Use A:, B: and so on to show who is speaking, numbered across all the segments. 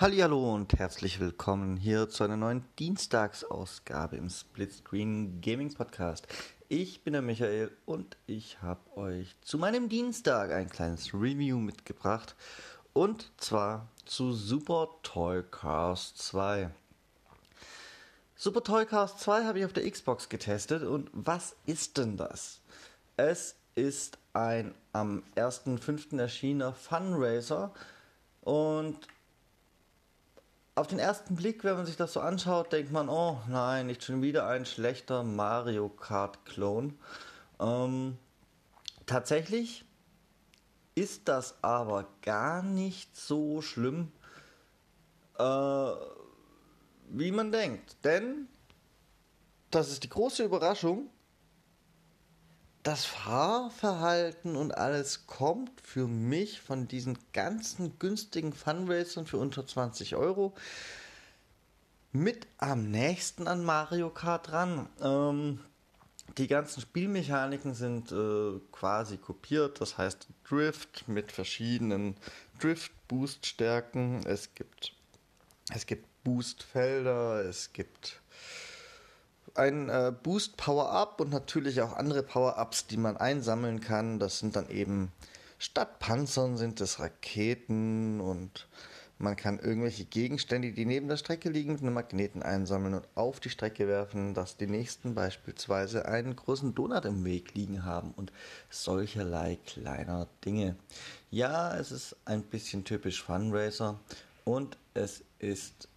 A: Hallo und herzlich willkommen hier zu einer neuen Dienstagsausgabe im Splitscreen Gaming Podcast. Ich bin der Michael und ich habe euch zu meinem Dienstag ein kleines Review mitgebracht und zwar zu Super Toy Cars 2. Super Toy Cars 2 habe ich auf der Xbox getestet und was ist denn das? Es ist ein am 1.5. erschienener Funracer und auf den ersten Blick, wenn man sich das so anschaut, denkt man, oh nein, nicht schon wieder ein schlechter Mario Kart-Klon. Ähm, tatsächlich ist das aber gar nicht so schlimm, äh, wie man denkt. Denn, das ist die große Überraschung, das Fahrverhalten und alles kommt für mich von diesen ganzen günstigen Funracern für unter 20 Euro mit am nächsten an Mario Kart dran. Ähm, die ganzen Spielmechaniken sind äh, quasi kopiert, das heißt Drift mit verschiedenen Drift-Boost-Stärken. Es gibt, es gibt Boost-Felder, es gibt ein äh, Boost Power-Up und natürlich auch andere Power-Ups, die man einsammeln kann. Das sind dann eben statt Panzern sind es Raketen und man kann irgendwelche Gegenstände, die neben der Strecke liegen, mit einem Magneten einsammeln und auf die Strecke werfen, dass die nächsten beispielsweise einen großen Donut im Weg liegen haben und solcherlei kleiner Dinge. Ja, es ist ein bisschen typisch Funracer und es ist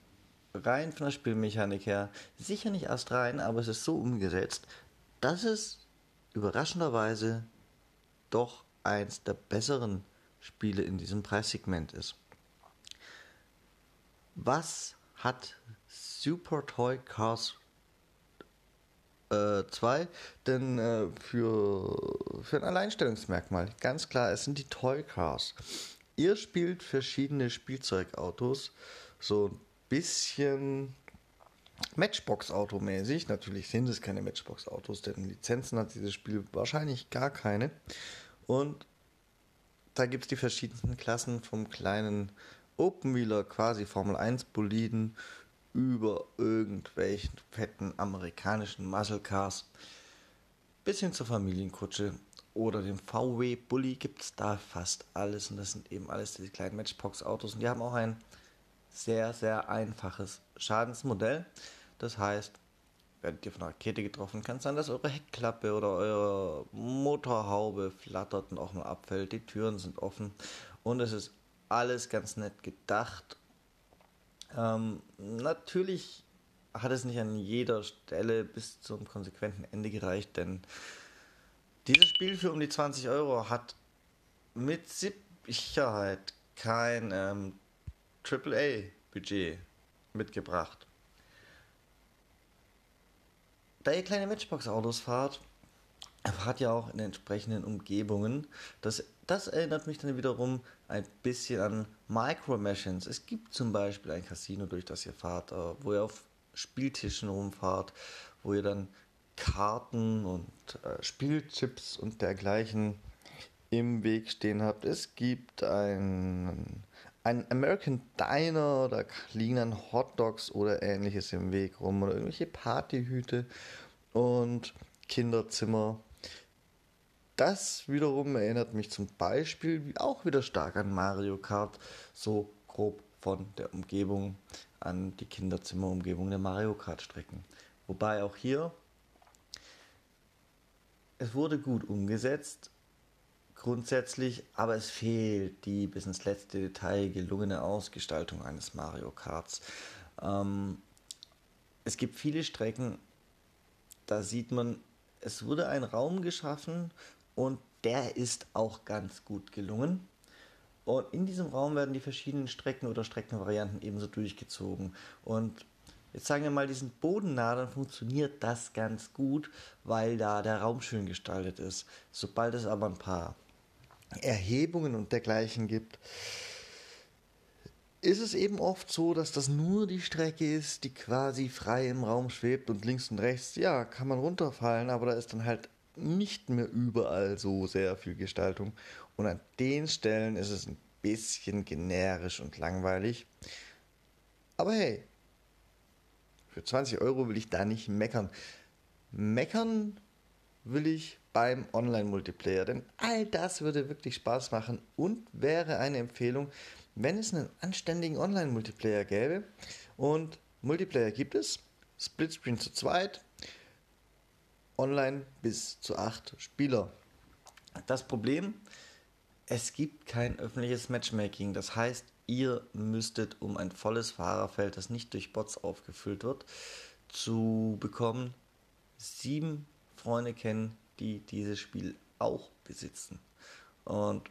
A: rein von der Spielmechanik her sicher nicht erst rein, aber es ist so umgesetzt, dass es überraschenderweise doch eins der besseren Spiele in diesem Preissegment ist. Was hat Super Toy Cars äh, 2 denn äh, für, für ein Alleinstellungsmerkmal? Ganz klar, es sind die Toy Cars. Ihr spielt verschiedene Spielzeugautos, so bisschen Matchbox-Auto-mäßig. Natürlich sind es keine Matchbox-Autos, denn Lizenzen hat dieses Spiel wahrscheinlich gar keine. Und da gibt es die verschiedensten Klassen vom kleinen Open-Wheeler, quasi Formel 1 Boliden, über irgendwelchen fetten amerikanischen Muscle Cars bis hin zur Familienkutsche oder dem VW Bully gibt es da fast alles und das sind eben alles diese kleinen Matchbox Autos und die haben auch ein sehr, sehr einfaches Schadensmodell. Das heißt, werdet ihr von einer Rakete getroffen, kann es sein, dass eure Heckklappe oder eure Motorhaube flattert und auch mal abfällt. Die Türen sind offen und es ist alles ganz nett gedacht. Ähm, natürlich hat es nicht an jeder Stelle bis zum konsequenten Ende gereicht, denn dieses Spiel für um die 20 Euro hat mit Sicherheit kein ähm, AAA-Budget mitgebracht. Da ihr kleine Matchbox-Autos fahrt, fahrt ihr auch in entsprechenden Umgebungen. Das, das erinnert mich dann wiederum ein bisschen an Micro Machines. Es gibt zum Beispiel ein Casino, durch das ihr fahrt, äh, wo ihr auf Spieltischen rumfahrt, wo ihr dann Karten und äh, Spielchips und dergleichen im Weg stehen habt. Es gibt ein ein American Diner, da liegen Hot Dogs oder ähnliches im Weg rum oder irgendwelche Partyhüte und Kinderzimmer. Das wiederum erinnert mich zum Beispiel auch wieder stark an Mario Kart, so grob von der Umgebung an die Kinderzimmerumgebung der Mario Kart Strecken. Wobei auch hier es wurde gut umgesetzt, grundsätzlich, aber es fehlt die bis ins letzte Detail gelungene Ausgestaltung eines Mario Karts. Ähm, es gibt viele Strecken, da sieht man, es wurde ein Raum geschaffen und der ist auch ganz gut gelungen. Und in diesem Raum werden die verschiedenen Strecken oder Streckenvarianten ebenso durchgezogen. Und jetzt sagen wir mal, diesen bodennah, dann funktioniert das ganz gut, weil da der Raum schön gestaltet ist. Sobald es aber ein paar Erhebungen und dergleichen gibt, ist es eben oft so, dass das nur die Strecke ist, die quasi frei im Raum schwebt und links und rechts, ja, kann man runterfallen, aber da ist dann halt nicht mehr überall so sehr viel Gestaltung. Und an den Stellen ist es ein bisschen generisch und langweilig. Aber hey, für 20 Euro will ich da nicht meckern. Meckern will ich beim Online-Multiplayer, denn all das würde wirklich Spaß machen und wäre eine Empfehlung, wenn es einen anständigen Online-Multiplayer gäbe. Und Multiplayer gibt es, Splitscreen zu zweit, online bis zu acht Spieler. Das Problem, es gibt kein öffentliches Matchmaking. Das heißt, ihr müsstet, um ein volles Fahrerfeld, das nicht durch Bots aufgefüllt wird, zu bekommen, sieben Freunde kennen, die dieses Spiel auch besitzen. Und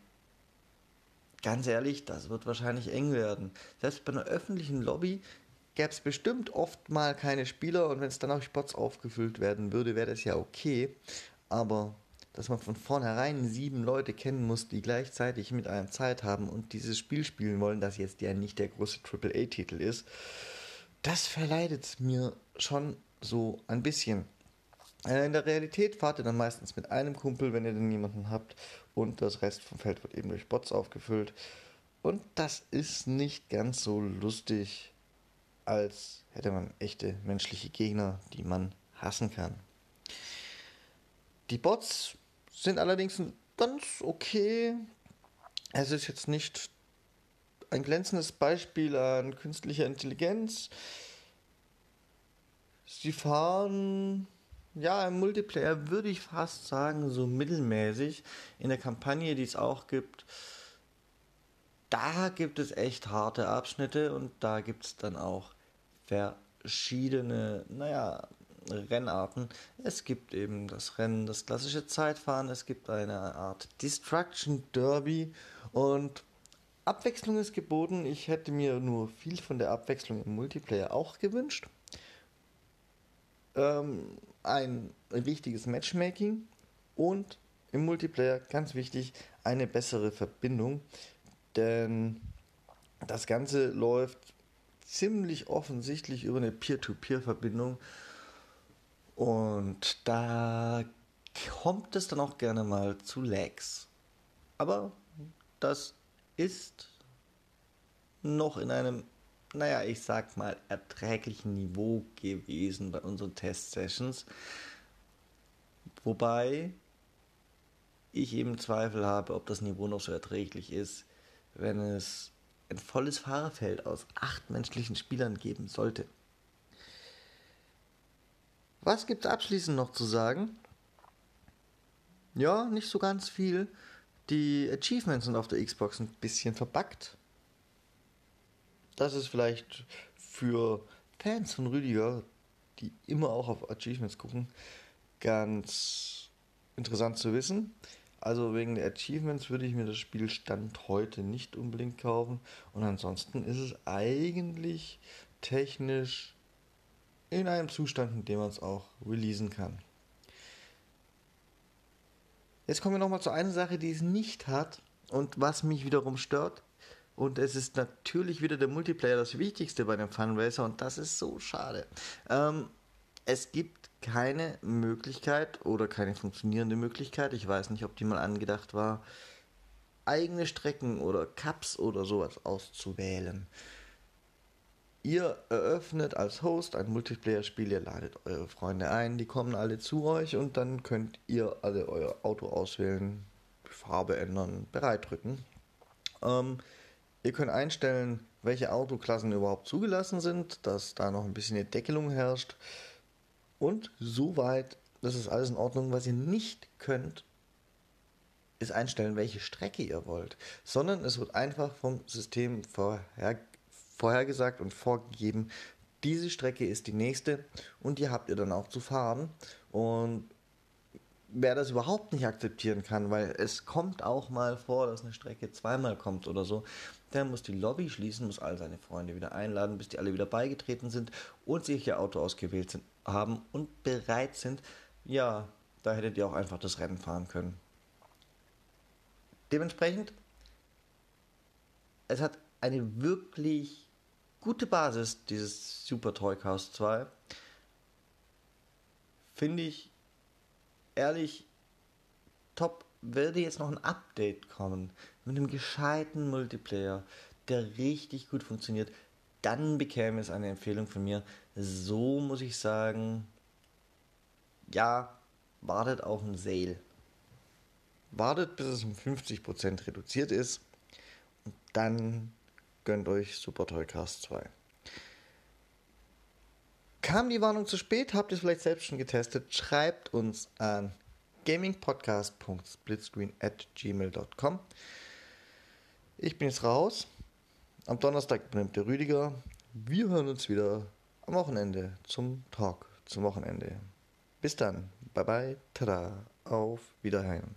A: ganz ehrlich, das wird wahrscheinlich eng werden. Selbst bei einer öffentlichen Lobby gäbe es bestimmt oft mal keine Spieler und wenn es dann auch Spots aufgefüllt werden würde, wäre das ja okay. Aber dass man von vornherein sieben Leute kennen muss, die gleichzeitig mit einem Zeit haben und dieses Spiel spielen wollen, das jetzt ja nicht der große AAA-Titel ist, das verleidet mir schon so ein bisschen. Äh, in der Realität fahrt ihr dann meistens mit einem Kumpel, wenn ihr denn niemanden habt, und das Rest vom Feld wird eben durch Bots aufgefüllt. Und das ist nicht ganz so lustig, als hätte man echte menschliche Gegner, die man hassen kann. Die Bots sind allerdings ganz okay. Es ist jetzt nicht ein glänzendes Beispiel an künstlicher Intelligenz. Sie fahren ja, im Multiplayer würde ich fast sagen, so mittelmäßig. In der Kampagne, die es auch gibt, da gibt es echt harte Abschnitte und da gibt es dann auch verschiedene, naja, Rennarten. Es gibt eben das Rennen, das klassische Zeitfahren, es gibt eine Art Destruction Derby und Abwechslung ist geboten. Ich hätte mir nur viel von der Abwechslung im Multiplayer auch gewünscht. Ähm, ein richtiges Matchmaking und im Multiplayer, ganz wichtig, eine bessere Verbindung. Denn das Ganze läuft ziemlich offensichtlich über eine Peer-to-Peer-Verbindung. Und da kommt es dann auch gerne mal zu Lags. Aber das ist noch in einem naja, ich sag mal, erträglichen Niveau gewesen bei unseren Test-Sessions. Wobei ich eben Zweifel habe, ob das Niveau noch so erträglich ist, wenn es ein volles Fahrerfeld aus acht menschlichen Spielern geben sollte. Was gibt es abschließend noch zu sagen? Ja, nicht so ganz viel. Die Achievements sind auf der Xbox ein bisschen verbuggt das ist vielleicht für Fans von Rüdiger, die immer auch auf Achievements gucken, ganz interessant zu wissen. Also wegen der Achievements würde ich mir das Spiel Stand heute nicht unbedingt kaufen. Und ansonsten ist es eigentlich technisch in einem Zustand, in dem man es auch releasen kann. Jetzt kommen wir nochmal zu einer Sache, die es nicht hat und was mich wiederum stört. Und es ist natürlich wieder der Multiplayer das Wichtigste bei einem Funracer und das ist so schade. Ähm, es gibt keine Möglichkeit oder keine funktionierende Möglichkeit, ich weiß nicht, ob die mal angedacht war, eigene Strecken oder Cups oder sowas auszuwählen. Ihr eröffnet als Host ein Multiplayer-Spiel, ihr ladet eure Freunde ein, die kommen alle zu euch und dann könnt ihr alle euer Auto auswählen, Farbe ändern, bereit drücken. Ähm, Ihr könnt einstellen, welche Autoklassen überhaupt zugelassen sind, dass da noch ein bisschen eine Deckelung herrscht. Und soweit, das ist alles in Ordnung. Was ihr nicht könnt, ist einstellen, welche Strecke ihr wollt, sondern es wird einfach vom System vorher, vorhergesagt und vorgegeben, diese Strecke ist die nächste und die habt ihr dann auch zu fahren. Und wer das überhaupt nicht akzeptieren kann, weil es kommt auch mal vor, dass eine Strecke zweimal kommt oder so, der muss die Lobby schließen, muss all seine Freunde wieder einladen, bis die alle wieder beigetreten sind und sich ihr Auto ausgewählt sind, haben und bereit sind. Ja, da hättet ihr auch einfach das Rennen fahren können. Dementsprechend, es hat eine wirklich gute Basis, dieses Super Toy Cast 2. Finde ich ehrlich top. Würde jetzt noch ein Update kommen mit einem gescheiten Multiplayer, der richtig gut funktioniert, dann bekäme es eine Empfehlung von mir. So muss ich sagen, ja, wartet auf ein Sale. Wartet, bis es um 50% reduziert ist und dann gönnt euch Super Toycast 2. Kam die Warnung zu spät? Habt ihr es vielleicht selbst schon getestet? Schreibt uns an gamingpodcast.splitscreen at gmail.com. Ich bin jetzt raus. Am Donnerstag übernimmt der Rüdiger. Wir hören uns wieder am Wochenende zum Talk zum Wochenende. Bis dann. Bye bye. Tada. Auf Wiederhören.